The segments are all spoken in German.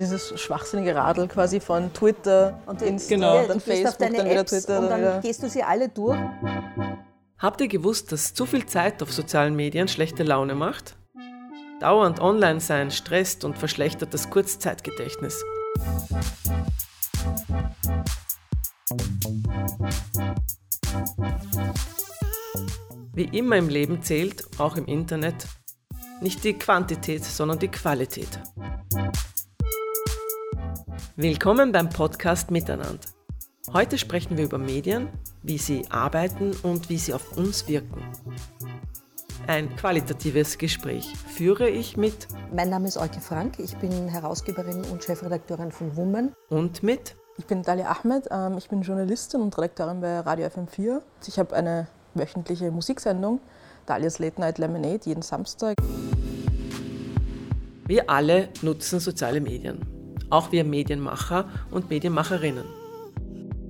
Dieses schwachsinnige Radl quasi von Twitter Und ins genau. dann Facebook, deine dann wieder Apps Twitter, und dann dann gehst du sie alle durch. Habt ihr gewusst, dass zu viel Zeit auf sozialen Medien schlechte Laune macht? Dauernd online sein stresst und verschlechtert das Kurzzeitgedächtnis. Wie immer im Leben zählt, auch im Internet, nicht die Quantität, sondern die Qualität. Willkommen beim Podcast Miteinander. Heute sprechen wir über Medien, wie sie arbeiten und wie sie auf uns wirken. Ein qualitatives Gespräch führe ich mit Mein Name ist Euke Frank, ich bin Herausgeberin und Chefredakteurin von Woman. und mit Ich bin Dalia Ahmed, ähm, ich bin Journalistin und Redakteurin bei Radio FM4. Ich habe eine wöchentliche Musiksendung, Dalias Late Night Lemonade, jeden Samstag. Wir alle nutzen soziale Medien, auch wir Medienmacher und Medienmacherinnen,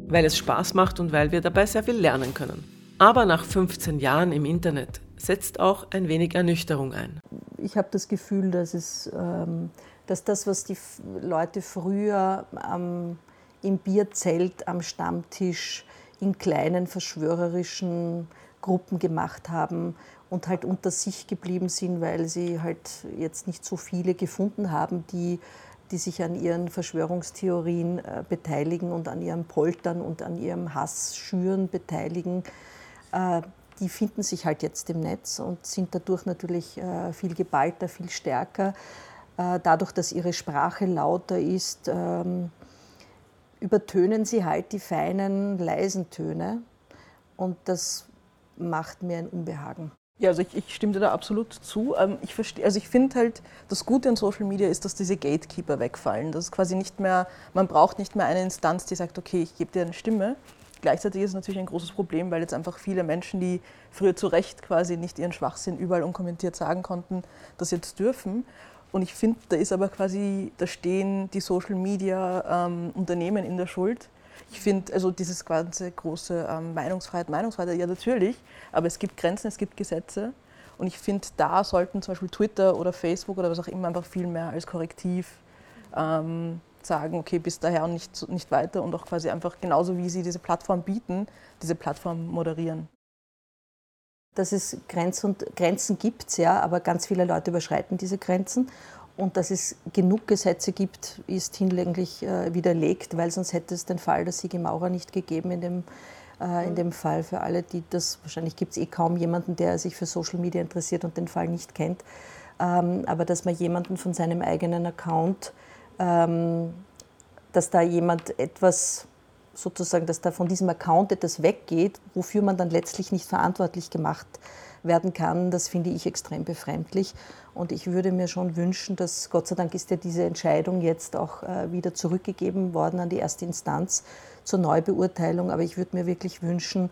weil es Spaß macht und weil wir dabei sehr viel lernen können. Aber nach 15 Jahren im Internet setzt auch ein wenig Ernüchterung ein. Ich habe das Gefühl, dass, es, ähm, dass das, was die Leute früher am, im Bierzelt, am Stammtisch, in kleinen verschwörerischen Gruppen gemacht haben und halt unter sich geblieben sind, weil sie halt jetzt nicht so viele gefunden haben, die, die sich an ihren Verschwörungstheorien äh, beteiligen und an ihrem Poltern und an ihrem Hass schüren beteiligen. Äh, die finden sich halt jetzt im Netz und sind dadurch natürlich äh, viel geballter, viel stärker. Äh, dadurch, dass ihre Sprache lauter ist, ähm, übertönen sie halt die feinen, leisen Töne. Und das macht mir ein Unbehagen. Ja, also ich, ich stimme dir da absolut zu. Ähm, Ich verstehe, also ich finde halt, das Gute an Social Media ist, dass diese Gatekeeper wegfallen. Das ist quasi nicht mehr, man braucht nicht mehr eine Instanz, die sagt, okay, ich gebe dir eine Stimme. Gleichzeitig ist es natürlich ein großes Problem, weil jetzt einfach viele Menschen, die früher zu Recht quasi nicht ihren Schwachsinn überall unkommentiert sagen konnten, das jetzt dürfen. Und ich finde, da ist aber quasi, da stehen die Social Media ähm, Unternehmen in der Schuld. Ich finde, also dieses ganze große ähm, Meinungsfreiheit, Meinungsfreiheit, ja natürlich, aber es gibt Grenzen, es gibt Gesetze. Und ich finde, da sollten zum Beispiel Twitter oder Facebook oder was auch immer einfach viel mehr als Korrektiv ähm, sagen, okay, bis daher und nicht, nicht weiter und auch quasi einfach genauso wie sie diese Plattform bieten, diese Plattform moderieren. Dass es Grenz und, Grenzen gibt, ja, aber ganz viele Leute überschreiten diese Grenzen. Und dass es genug Gesetze gibt, ist hinlänglich äh, widerlegt, weil sonst hätte es den Fall der Sigi Maurer nicht gegeben in dem, äh, in dem Fall für alle, die das, wahrscheinlich gibt es eh kaum jemanden, der sich für Social Media interessiert und den Fall nicht kennt. Ähm, aber dass man jemanden von seinem eigenen Account, ähm, dass da jemand etwas sozusagen, dass da von diesem Account etwas weggeht, wofür man dann letztlich nicht verantwortlich gemacht werden kann, das finde ich extrem befremdlich. Und ich würde mir schon wünschen, dass Gott sei Dank ist ja diese Entscheidung jetzt auch äh, wieder zurückgegeben worden an die erste Instanz zur Neubeurteilung. Aber ich würde mir wirklich wünschen,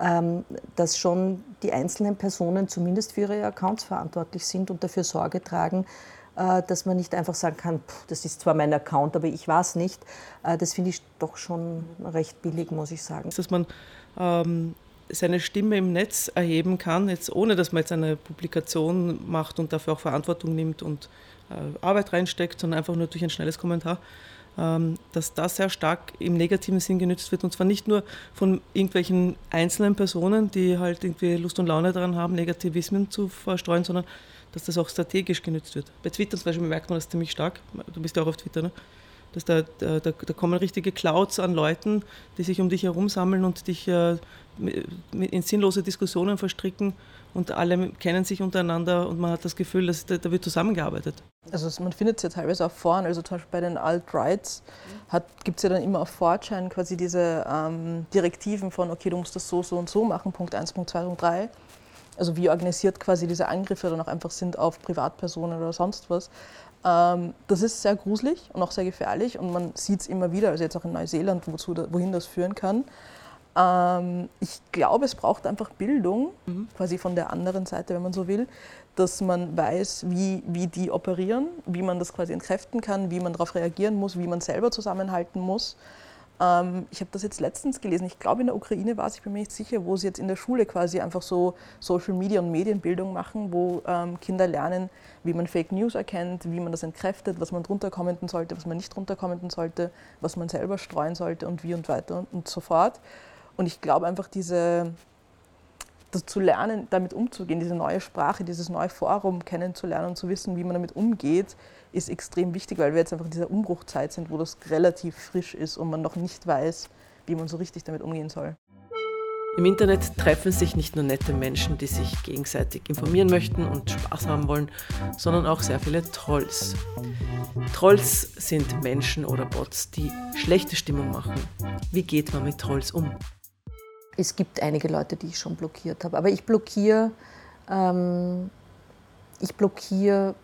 ähm, dass schon die einzelnen Personen zumindest für ihre Accounts verantwortlich sind und dafür Sorge tragen, äh, dass man nicht einfach sagen kann, "Puh, das ist zwar mein Account, aber ich es nicht. Äh, Das finde ich doch schon recht billig, muss ich sagen. dass man ähm, seine Stimme im Netz erheben kann, jetzt ohne dass man jetzt eine Publikation macht und dafür auch Verantwortung nimmt und äh, Arbeit reinsteckt, sondern einfach nur durch ein schnelles Kommentar, ähm, dass das sehr stark im negativen Sinn genützt wird und zwar nicht nur von irgendwelchen einzelnen Personen, die halt irgendwie Lust und Laune daran haben, Negativismen zu verstreuen, sondern dass das auch strategisch genützt wird. Bei Twitter zum Beispiel merkt man das ziemlich stark. Du bist ja auch auf Twitter, ne? Dass da, da, da kommen richtige Clouds an Leuten, die sich um dich herum sammeln und dich äh, in sinnlose Diskussionen verstricken und alle kennen sich untereinander und man hat das Gefühl, dass da, da wird zusammengearbeitet. Also man findet es ja teilweise auf Foren, also zum Beispiel bei den Alt-Rights gibt es ja dann immer auf 4chan quasi diese ähm, Direktiven von, okay, du musst das so, so und so machen, Punkt 1, Punkt 2, Punkt 3. Also wie organisiert quasi diese Angriffe dann auch einfach sind auf Privatpersonen oder sonst was. Ähm, das ist sehr gruselig und auch sehr gefährlich und man sieht es immer wieder, also jetzt auch in Neuseeland, wozu, wohin das führen kann. Ähm, ich glaube, es braucht einfach Bildung, quasi von der anderen Seite, wenn man so will, dass man weiß, wie, wie die operieren, wie man das quasi entkräften kann, wie man darauf reagieren muss, wie man selber zusammenhalten muss. Ähm, ich habe das jetzt letztens gelesen, ich glaube in der Ukraine war es, ich bin mir nicht sicher, wo sie jetzt in der Schule quasi einfach so Social Media und Medienbildung machen, wo ähm, Kinder lernen, wie man Fake News erkennt, wie man das entkräftet, was man drunter kommenten sollte, was man nicht drunter kommenten sollte, was man selber streuen sollte und wie und weiter und so fort. Und ich glaube einfach diese, das zu lernen, damit umzugehen, diese neue Sprache, dieses neue Forum kennenzulernen und zu wissen, wie man damit umgeht, ist extrem wichtig, weil wir jetzt einfach in dieser Umbruchzeit sind, wo das relativ frisch ist und man noch nicht weiß, wie man so richtig damit umgehen soll. Im Internet treffen sich nicht nur nette Menschen, die sich gegenseitig informieren möchten und Spaß haben wollen, sondern auch sehr viele Trolls. Trolls sind Menschen oder Bots, die schlechte Stimmung machen. Wie geht man mit Trolls um? Es gibt einige Leute, die ich schon blockiert habe. Aber ich blockiere, ähm, ich blockiere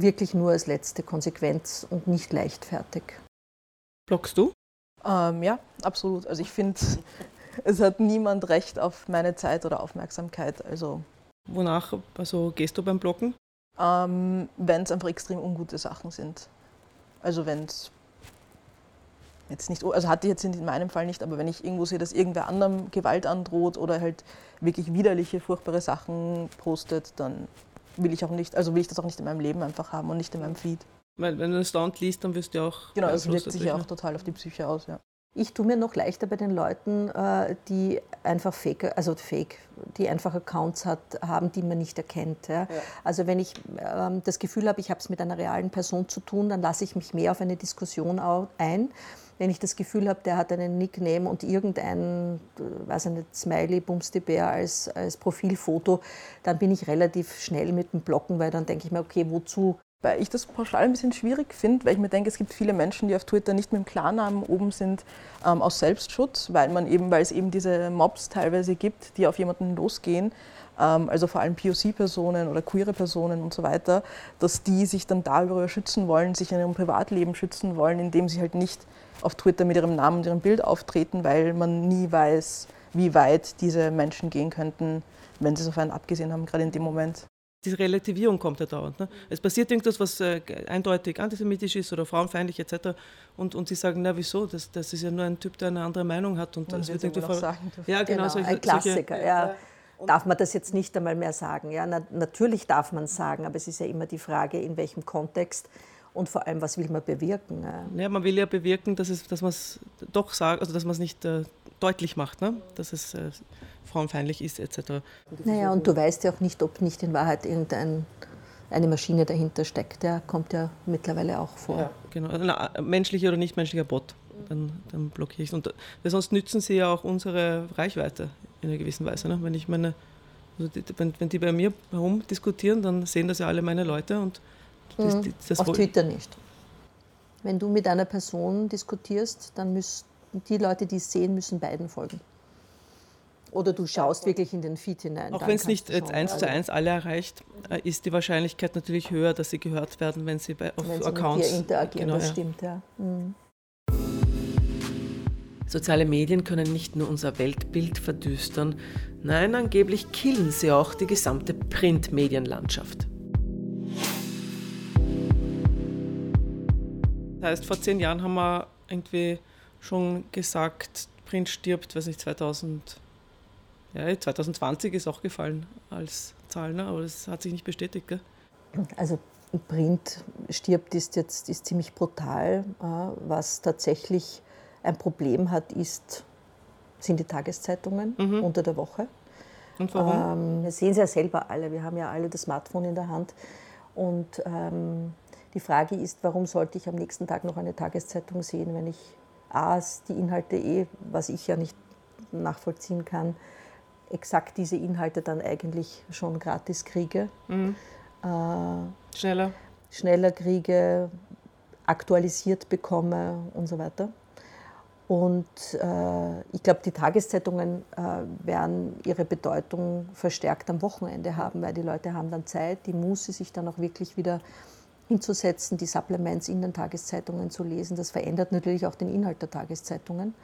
wirklich nur als letzte Konsequenz und nicht leichtfertig. Blockst du? Ähm, ja, absolut. Also ich finde, es hat niemand Recht auf meine Zeit oder Aufmerksamkeit. Also Wonach also gehst du beim Blocken? ähm, wenn es einfach extrem ungute Sachen sind. Also wenn es jetzt nicht, also hatte ich jetzt in meinem Fall nicht, aber wenn ich irgendwo sehe, dass irgendwer anderem Gewalt androht oder halt wirklich widerliche, furchtbare Sachen postet, dann will ich auch nicht, also will ich das auch nicht in meinem Leben einfach haben und nicht in meinem Feed. Weil wenn du das dauernd liest, dann wirst du ja auch. Genau, das wirkt sich ja auch ne? total auf die Psyche aus, ja. Ich tue mir noch leichter bei den Leuten, äh, die einfach Fake, also Fake, die einfach Accounts hat, haben, die man nicht erkennt. Ja. Also wenn ich ähm, das Gefühl habe, ich habe es mit einer realen Person zu tun, dann lasse ich mich mehr auf eine Diskussion ein. Wenn ich das Gefühl habe, der hat einen Nickname und irgendein, äh, weiß ich nicht, Smiley, Bumstibär als, als Profilfoto, dann bin ich relativ schnell mit dem Blocken, weil dann denke ich mir, okay, wozu? Weil ich das pauschal ein bisschen schwierig finde, weil ich mir denke, es gibt viele Menschen, die auf Twitter nicht mit dem Klarnamen oben sind, ähm, aus Selbstschutz, weil man eben, weil es eben diese Mobs teilweise gibt, die auf jemanden losgehen, ähm, also vor allem POC-Personen oder queere Personen und so weiter, dass die sich dann darüber schützen wollen, sich in ihrem Privatleben schützen wollen, indem sie halt nicht auf Twitter mit ihrem Namen und ihrem Bild auftreten, weil man nie weiß, wie weit diese Menschen gehen könnten, wenn sie es auf einen abgesehen haben, gerade in dem Moment. Diese Relativierung kommt ja dauernd. Ne? Es passiert irgendwas, was äh, eindeutig antisemitisch ist oder frauenfeindlich etc. Und, und sie sagen, na wieso, das, das ist ja nur ein Typ, der eine andere Meinung hat. Und Man das wird irgendwie ver- sagen dürfen. Ja, genau. Genau, solche, ein Klassiker, Solche, ja. Darf man das jetzt nicht einmal mehr sagen? Ja, na, natürlich darf man es sagen, aber es ist ja immer die Frage, in welchem Kontext und vor allem, was will man bewirken? Ja. Ja, man will ja bewirken, dass, es, dass man es doch sagt, also dass man es nicht äh, deutlich macht, ne? dass es äh, frauenfeindlich ist etc. Naja, und du weißt ja auch nicht, ob nicht in Wahrheit irgendeine Maschine dahinter steckt. Der kommt ja mittlerweile auch vor. Genau, also ein menschlicher oder nicht menschlicher Bot, dann, dann blockiere ich es. Und weil sonst nützen sie ja auch unsere Reichweite in einer gewissen Weise. Ne? Wenn ich meine, also die, wenn, wenn die bei mir herum diskutieren, dann sehen das ja alle meine Leute und das, Mhm. das Auf wohl- Twitter nicht. Wenn du mit einer Person diskutierst, dann müssen die Leute, die es sehen, müssen beiden folgen. Oder du schaust wirklich in den Feed hinein. Auch wenn es nicht jetzt schon, eins zu also eins alle erreicht, äh, ist die Wahrscheinlichkeit natürlich höher, dass sie gehört werden, wenn sie bei, auf Wenn sie Accounts mit dir interagieren, Genau, das ja. stimmt, ja. Mhm. Soziale Medien können nicht nur unser Weltbild verdüstern, nein, angeblich killen sie auch die gesamte Printmedienlandschaft. Das heißt, vor zehn Jahren haben wir irgendwie schon gesagt, Print stirbt, weiß nicht, 2000, ja, 2020 ist auch gefallen als Zahl, ne? aber das hat sich nicht bestätigt. Gell? Also Print stirbt ist jetzt ist ziemlich brutal. Äh, Was tatsächlich ein Problem hat, ist, sind die Tageszeitungen unter der Woche. Und warum? Ähm, wir sehen es ja selber alle, wir haben ja alle das Smartphone in der Hand. Und ähm, die Frage ist, warum sollte ich am nächsten Tag noch eine Tageszeitung sehen, wenn ich A, die Inhalte eh, was ich ja nicht nachvollziehen kann, exakt diese Inhalte dann eigentlich schon gratis kriege, äh, Schneller. schneller kriege, aktualisiert bekomme und so weiter. Und äh, ich glaube, die Tageszeitungen äh, werden ihre Bedeutung verstärkt am Wochenende haben, weil die Leute haben dann Zeit, die Muße, sich dann auch wirklich wieder hinzusetzen, die Supplements in den Tageszeitungen zu lesen. Das verändert natürlich auch den Inhalt der Tageszeitungen.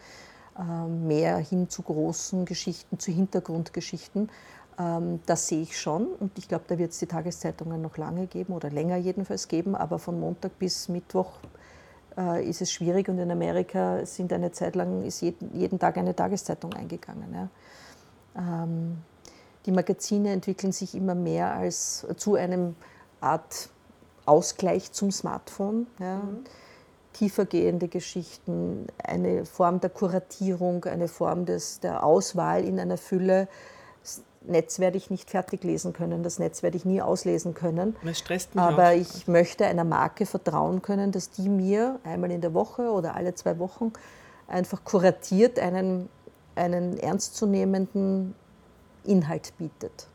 Äh, mehr hin zu großen Geschichten, zu Hintergrundgeschichten. Ähm, das sehe ich schon und ich glaube, da wird es die Tageszeitungen noch lange geben oder länger jedenfalls geben, aber von Montag bis Mittwoch äh, ist es schwierig und in Amerika sind eine Zeit lang ist jeden, Tag eine Tageszeitung eingegangen. Ähm, die Magazine entwickeln sich immer mehr als zu einem Art Ausgleich zum Smartphone. Ja. Mhm. Tiefergehende Geschichten, eine Form der Kuratierung, eine Form des, der Auswahl in einer Fülle. Das Netz werde ich nicht fertig lesen können, das Netz werde ich nie auslesen können. Das stresst mich Aber auch. ich möchte einer Marke vertrauen können, dass die mir einmal in der Woche oder alle zwei Wochen einfach kuratiert einen, einen ernstzunehmenden Inhalt bietet.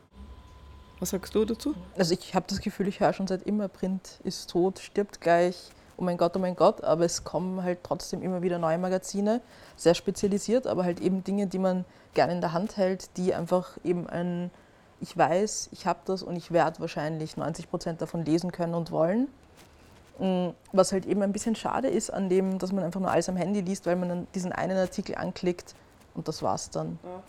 Was sagst du dazu? Also ich habe das Gefühl, ich höre schon seit immer, Print ist tot, stirbt gleich, oh mein Gott, oh mein Gott, aber es kommen halt trotzdem immer wieder neue Magazine, sehr spezialisiert, aber halt eben Dinge, die man gerne in der Hand hält, die einfach eben ein, ich weiß, ich habe das und ich werde wahrscheinlich 90 Prozent davon lesen können und wollen. Mm, was halt eben ein bisschen schade ist an dem, dass man einfach nur alles am Handy liest, weil man dann diesen einen Artikel anklickt und das war's dann. Ja.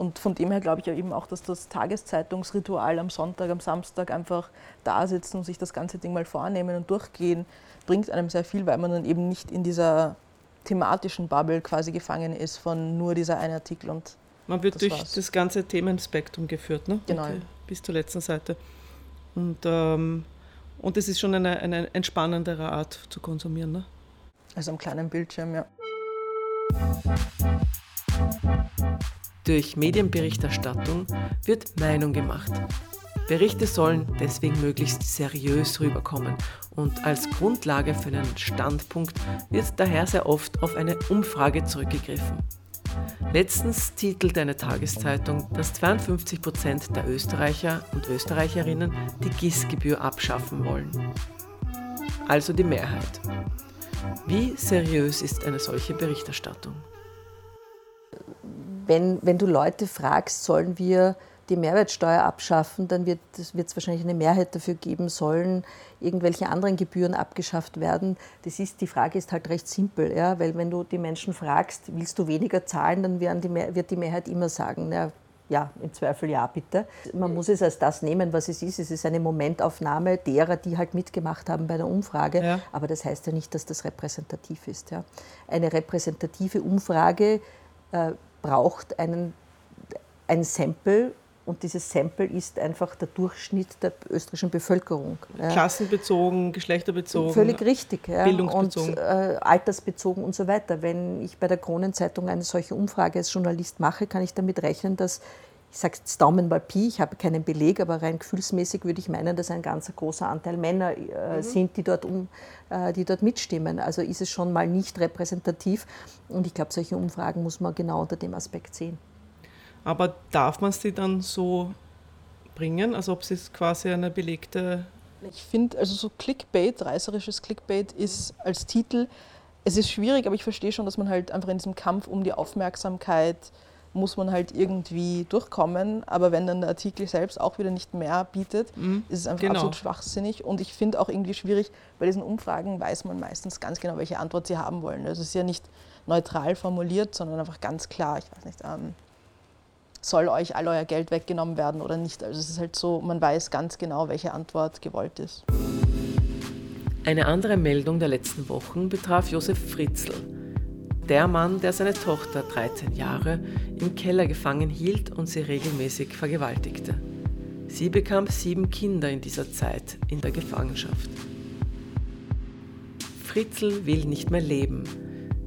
Und von dem her glaube ich ja eben auch, dass das Tageszeitungsritual am Sonntag, am Samstag einfach da sitzen und sich das ganze Ding mal vornehmen und durchgehen, bringt einem sehr viel, weil man dann eben nicht in dieser thematischen Bubble quasi gefangen ist von nur dieser eine Artikel und man wird das durch war's. das ganze Themenspektrum geführt, ne? Genau. Die, bis zur letzten Seite. Und, ähm, und es ist schon eine, eine entspannendere Art zu konsumieren, ne? Also am kleinen Bildschirm, ja. Durch Medienberichterstattung wird Meinung gemacht. Berichte sollen deswegen möglichst seriös rüberkommen und als Grundlage für einen Standpunkt wird daher sehr oft auf eine Umfrage zurückgegriffen. Letztens titelte eine Tageszeitung, dass 52 Prozent der Österreicher und Österreicherinnen die GIS-Gebühr abschaffen wollen. Also die Mehrheit. Wie seriös ist eine solche Berichterstattung? Wenn, wenn du Leute fragst, sollen wir die Mehrwertsteuer abschaffen, dann wird es wahrscheinlich eine Mehrheit dafür geben, sollen irgendwelche anderen Gebühren abgeschafft werden. Das ist, die Frage ist halt recht simpel, ja? weil wenn du die Menschen fragst, willst du weniger zahlen, dann die, wird die Mehrheit immer sagen, na, ja, im Zweifel ja, bitte. Man muss es als das nehmen, was es ist. Es ist eine Momentaufnahme derer, die halt mitgemacht haben bei der Umfrage. Ja. Aber das heißt ja nicht, dass das repräsentativ ist. Ja. Eine repräsentative Umfrage äh, braucht einen, ein Sample und dieses Sample ist einfach der Durchschnitt der österreichischen Bevölkerung. Klassenbezogen, geschlechterbezogen. Völlig richtig. Ja. Bildungsbezogen. Und äh, altersbezogen und so weiter. Wenn ich bei der Kronenzeitung eine solche Umfrage als Journalist mache, kann ich damit rechnen, dass ich sage jetzt Daumen mal Pi, ich habe keinen Beleg, aber rein gefühlsmäßig würde ich meinen, dass ein ganz großer Anteil Männer äh, mhm. sind, die dort, um, äh, die dort mitstimmen. Also ist es schon mal nicht repräsentativ und ich glaube, solche Umfragen muss man genau unter dem Aspekt sehen. Aber darf man sie dann so bringen, als ob es quasi eine belegte... Ich finde, also so Clickbait, reißerisches Clickbait ist als Titel, es ist schwierig, aber ich verstehe schon, dass man halt einfach in diesem Kampf um die Aufmerksamkeit muss man halt irgendwie durchkommen. Aber wenn dann der Artikel selbst auch wieder nicht mehr bietet, mhm. ist es einfach genau. absolut schwachsinnig. Und ich finde auch irgendwie schwierig, bei diesen Umfragen weiß man meistens ganz genau, welche Antwort sie haben wollen. Also es ist ja nicht neutral formuliert, sondern einfach ganz klar, ich weiß nicht, ähm, soll euch all euer Geld weggenommen werden oder nicht. Also es ist halt so, man weiß ganz genau, welche Antwort gewollt ist. Eine andere Meldung der letzten Wochen betraf Josef Fritzl der Mann, der seine Tochter 13 Jahre im Keller gefangen hielt und sie regelmäßig vergewaltigte. Sie bekam sieben Kinder in dieser Zeit in der Gefangenschaft. Fritzl will nicht mehr leben,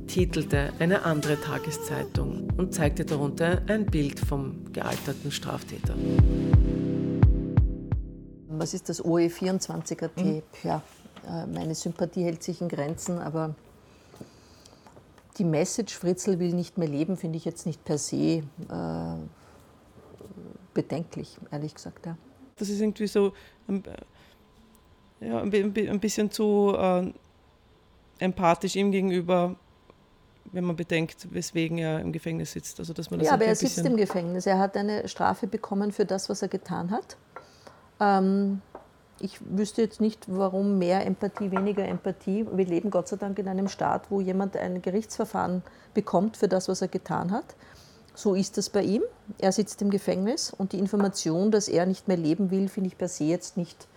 titelte eine andere Tageszeitung und zeigte darunter ein Bild vom gealterten Straftäter. Was ist das OE24er-Tape? Mhm. Ja, äh, meine Sympathie hält sich in Grenzen, aber die Message, Fritzl will nicht mehr leben, finde ich jetzt nicht per se äh, bedenklich, ehrlich gesagt. Ja. Das ist irgendwie so ähm, ja, ein bisschen zu äh, empathisch ihm gegenüber, wenn man bedenkt, weswegen er im Gefängnis sitzt. Also, dass man das ja, aber er sitzt im Gefängnis. Er hat eine Strafe bekommen für das, was er getan hat. Ähm, ich wüsste jetzt nicht, warum mehr Empathie, weniger Empathie. Wir leben Gott sei Dank in einem Staat, wo jemand ein Gerichtsverfahren bekommt für das, was er getan hat. So ist das bei ihm. Er sitzt im Gefängnis und die Information, dass er nicht mehr leben will, finde ich per se jetzt nicht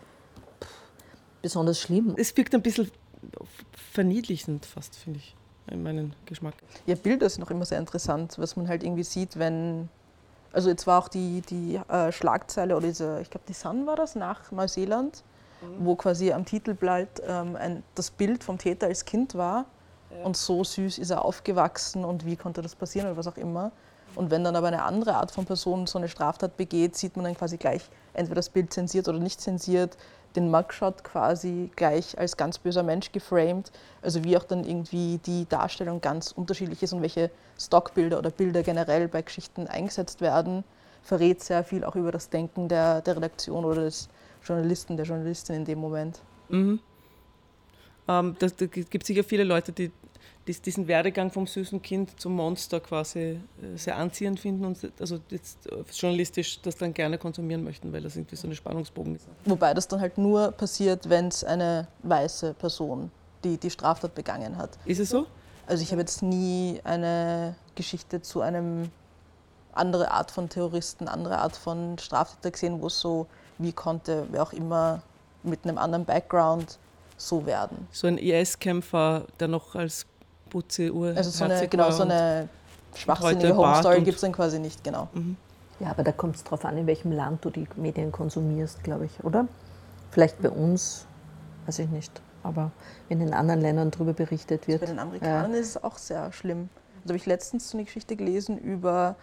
besonders schlimm. Es wirkt ein bisschen verniedlichend fast, finde ich, in meinen Geschmack. Ja, Bilder sind auch immer sehr interessant, was man halt irgendwie sieht, wenn. Also jetzt war auch die, die äh, Schlagzeile oder diese, ich glaube die Sun war das, nach Neuseeland, mhm. wo quasi am Titelblatt ähm, ein, das Bild vom Täter als Kind war. Ja. Und so süß ist er aufgewachsen und wie konnte das passieren oder was auch immer. Und wenn dann aber eine andere Art von Person so eine Straftat begeht, sieht man dann quasi gleich entweder das Bild zensiert oder nicht zensiert, den Mugshot quasi gleich als ganz böser Mensch geframed. Also wie auch dann irgendwie die Darstellung ganz unterschiedlich ist und welche Stockbilder oder Bilder generell bei Geschichten eingesetzt werden, verrät sehr viel auch über das Denken der, der Redaktion oder des Journalisten, der Journalistin in dem Moment. Mhm. Ähm, da, da gibt es sicher viele Leute, die diesen Werdegang vom süßen Kind zum Monster quasi äh, sehr anziehend finden und also jetzt äh, journalistisch das dann gerne konsumieren möchten, weil das irgendwie so eine Spannungsbogen ist. Wobei das dann halt nur passiert, wenn es eine weiße Person die die Straftat begangen hat. Ist es so? Also ich habe jetzt nie eine Geschichte zu einem andere Art von Terroristen, andere Art von Straftäter gesehen, wo es so, wie konnte wer auch immer mit einem anderen Background so werden. So ein IS-Kämpfer, der noch als Putze Uhr. Also so eine, genau, so eine schwachsinnige Home Story gibt es dann quasi nicht, genau. Mhm. Ja, aber da kommt es darauf an, in welchem Land du die Medien konsumierst, glaube ich, oder? Vielleicht bei uns, weiß ich nicht. Aber wenn in anderen Ländern darüber berichtet wird. Also bei den Amerikanern ja. ist es auch sehr schlimm. Da habe ich letztens so eine Geschichte gelesen über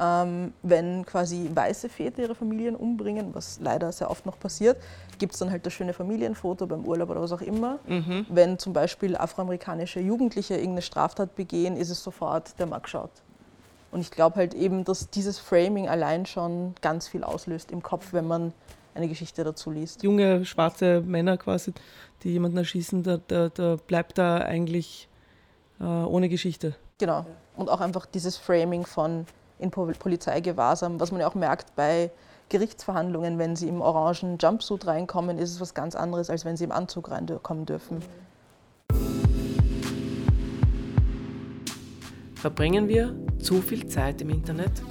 ähm, wenn quasi weiße Väter ihre Familien umbringen, was leider sehr oft noch passiert, gibt es dann halt das schöne Familienfoto beim Urlaub oder was auch immer. Mhm. Wenn zum Beispiel afroamerikanische Jugendliche irgendeine Straftat begehen, ist es sofort der Mugshot. Und ich glaube halt eben, dass dieses Framing allein schon ganz viel auslöst im Kopf, wenn man eine Geschichte dazu liest. Junge schwarze Männer quasi, die jemanden erschießen, da, da, da bleibt da eigentlich äh, ohne Geschichte. Genau. Und auch einfach dieses Framing von in Polizeigewahrsam. Was man ja auch merkt bei Gerichtsverhandlungen, wenn sie im orangen Jumpsuit reinkommen, ist es was ganz anderes, als wenn sie im Anzug reinkommen dürfen. Verbringen wir zu viel Zeit im Internet?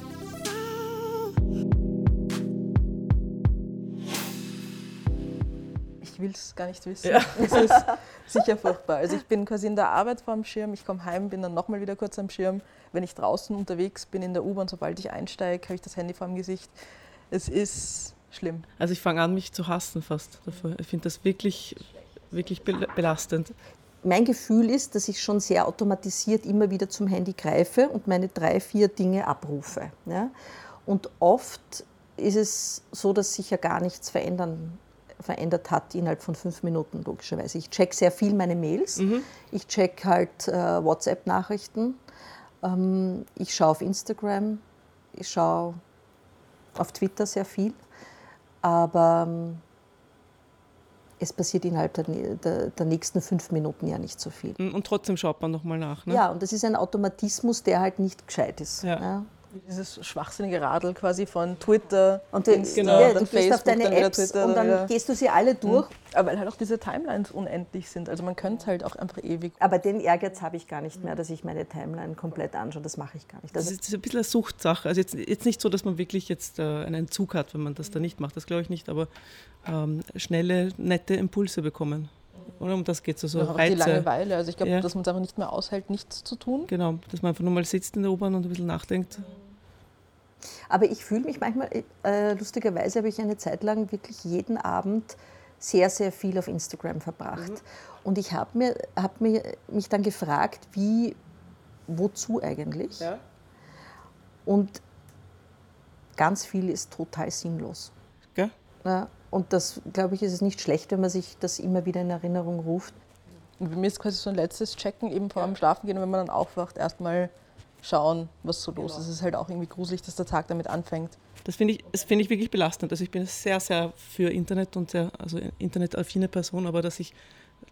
Ich will es gar nicht wissen. Ja. Es ist sicher furchtbar. Also ich bin quasi in der Arbeit vor dem Schirm, ich komme heim, bin dann nochmal wieder kurz am Schirm wenn ich draußen unterwegs bin in der U-Bahn, sobald ich einsteige, habe ich das Handy vor dem Gesicht. Es ist schlimm. Also ich fange an, mich zu hassen fast dafür. Ich finde das wirklich, wirklich belastend. Mein Gefühl ist, dass ich schon sehr automatisiert immer wieder zum Handy greife und meine drei, vier Dinge abrufe. Ja? Und oft ist es so, dass sich ja gar nichts verändern, verändert hat innerhalb von fünf Minuten, logischerweise. Ich check sehr viel meine Mails, mhm. ich check halt äh, WhatsApp-Nachrichten, ähm, ich schaue auf Instagram, ich schaue auf Twitter sehr viel, aber ähm, es passiert innerhalb der, der, der, nächsten fünf Minuten ja nicht so viel. Und trotzdem schaut man nochmal nach. Ne? Ja, und das ist ein Automatismus, der halt nicht gescheit ist. Ja. Ja. Dieses schwachsinnige Radl quasi von Twitter, und Insta, genau. ja, dann Facebook, auf deine dann Apps Twitter, und dann wieder. gehst du sie alle durch. Mhm. Aber weil halt auch diese Timelines unendlich sind. Also man könnte halt auch einfach ewig. Aber den Ehrgeiz habe ich gar nicht mehr, dass ich meine Timeline komplett anschaue. Das mache ich gar nicht. Das, das ist ein bisschen eine Suchtsache. Also jetzt, jetzt nicht so, dass man wirklich jetzt äh, einen Entzug hat, wenn man das da nicht macht. Das glaube ich nicht. Aber ähm, schnelle, nette Impulse bekommen. Oder um das geht es also. Ja, Reize. die Langeweile. Also ich glaube, ja. dass man es einfach nicht mehr aushält, nichts zu tun. Genau, dass man einfach nur mal sitzt in der U-Bahn und ein bisschen nachdenkt. Aber ich fühle mich manchmal, äh, lustigerweise habe ich eine Zeit lang wirklich jeden Abend sehr, sehr viel auf Instagram verbracht. Mhm. Und ich habe mir, hab mir, mich dann gefragt, wie, wozu eigentlich? Ja. Und ganz viel ist total sinnlos. Okay. Ja, und das, glaube ich, ist es nicht schlecht, wenn man sich das immer wieder in Erinnerung ruft. Und bei mir ist quasi so ein letztes Checken eben vor dem Schlafengehen, wenn man dann aufwacht, erstmal schauen, was so los genau. ist. Es ist halt auch irgendwie gruselig, dass der Tag damit anfängt. Das finde ich, das find ich wirklich belastend. Also ich bin sehr, sehr für Internet und sehr, also internetaffine Person, aber dass ich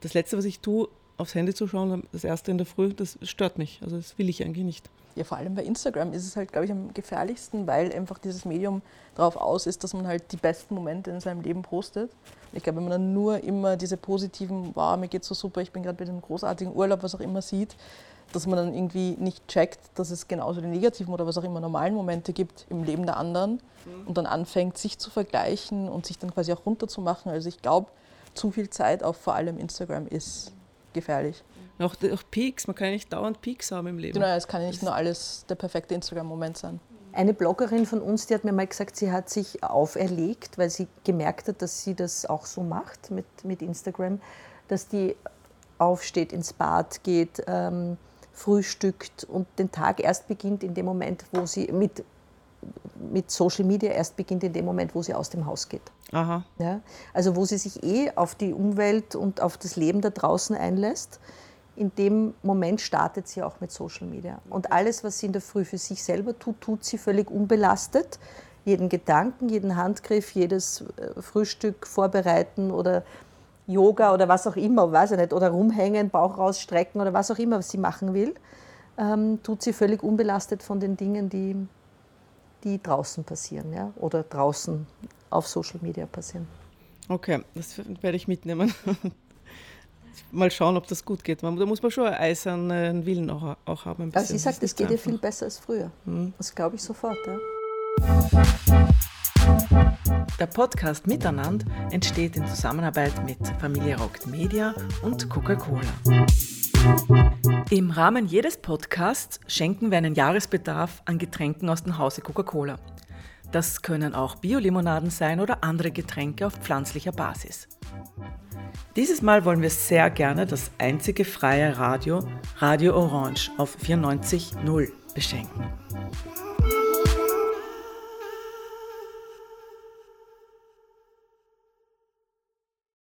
das Letzte, was ich tue, aufs Handy zu schauen, das erste in der Früh, das stört mich. Also das will ich eigentlich nicht. Ja, vor allem bei Instagram ist es halt, glaube ich, am gefährlichsten, weil einfach dieses Medium darauf aus ist, dass man halt die besten Momente in seinem Leben postet. Ich glaube, wenn man dann nur immer diese positiven, wow, mir geht's so super, ich bin gerade bei dem großartigen Urlaub, was auch immer sieht, dass man dann irgendwie nicht checkt, dass es genauso die negativen oder was auch immer normalen Momente gibt im Leben der anderen mhm. und dann anfängt, sich zu vergleichen und sich dann quasi auch runterzumachen. Also ich glaube, zu viel Zeit auf vor allem Instagram ist gefährlich. Auch, auch Peaks, man kann ja nicht dauernd Peaks haben im Leben. Genau, es kann ja nicht nur alles der perfekte Instagram-Moment sein. Eine Bloggerin von uns, die hat mir mal gesagt, sie hat sich auferlegt, weil sie gemerkt hat, dass sie das auch so macht mit, mit Instagram, dass die aufsteht, ins Bad geht, ähm, frühstückt und den Tag erst beginnt in dem Moment, wo sie mit, mit Social Media erst beginnt in dem Moment, wo sie aus dem Haus geht. Aha. Ja? Also wo sie sich eh auf die Umwelt und auf das Leben da draußen einlässt. In dem Moment startet sie auch mit Social Media. Und alles, was sie in der Früh für sich selber tut, tut sie völlig unbelastet. Jeden Gedanken, jeden Handgriff, jedes äh, Frühstück vorbereiten oder Yoga oder was auch immer, weiß ich nicht, oder rumhängen, Bauch rausstrecken oder was auch immer was sie machen will, ähm, tut sie völlig unbelastet von den Dingen, die, die draußen passieren ja? oder draußen auf Social Media passieren. Okay, das werde ich mitnehmen. Mal schauen, ob das gut geht. Da muss man schon einen eisernen Willen auch, auch haben. Ein also sie sagt, es geht ihr viel besser als früher. Hm. Das glaube ich sofort. Ja. Der Podcast Miteinander entsteht in Zusammenarbeit mit Familie Rockt Media und Coca-Cola. Im Rahmen jedes Podcasts schenken wir einen Jahresbedarf an Getränken aus dem Hause Coca-Cola. Das können auch Biolimonaden sein oder andere Getränke auf pflanzlicher Basis. Dieses Mal wollen wir sehr gerne das einzige freie Radio, Radio Orange auf 94.0 beschenken.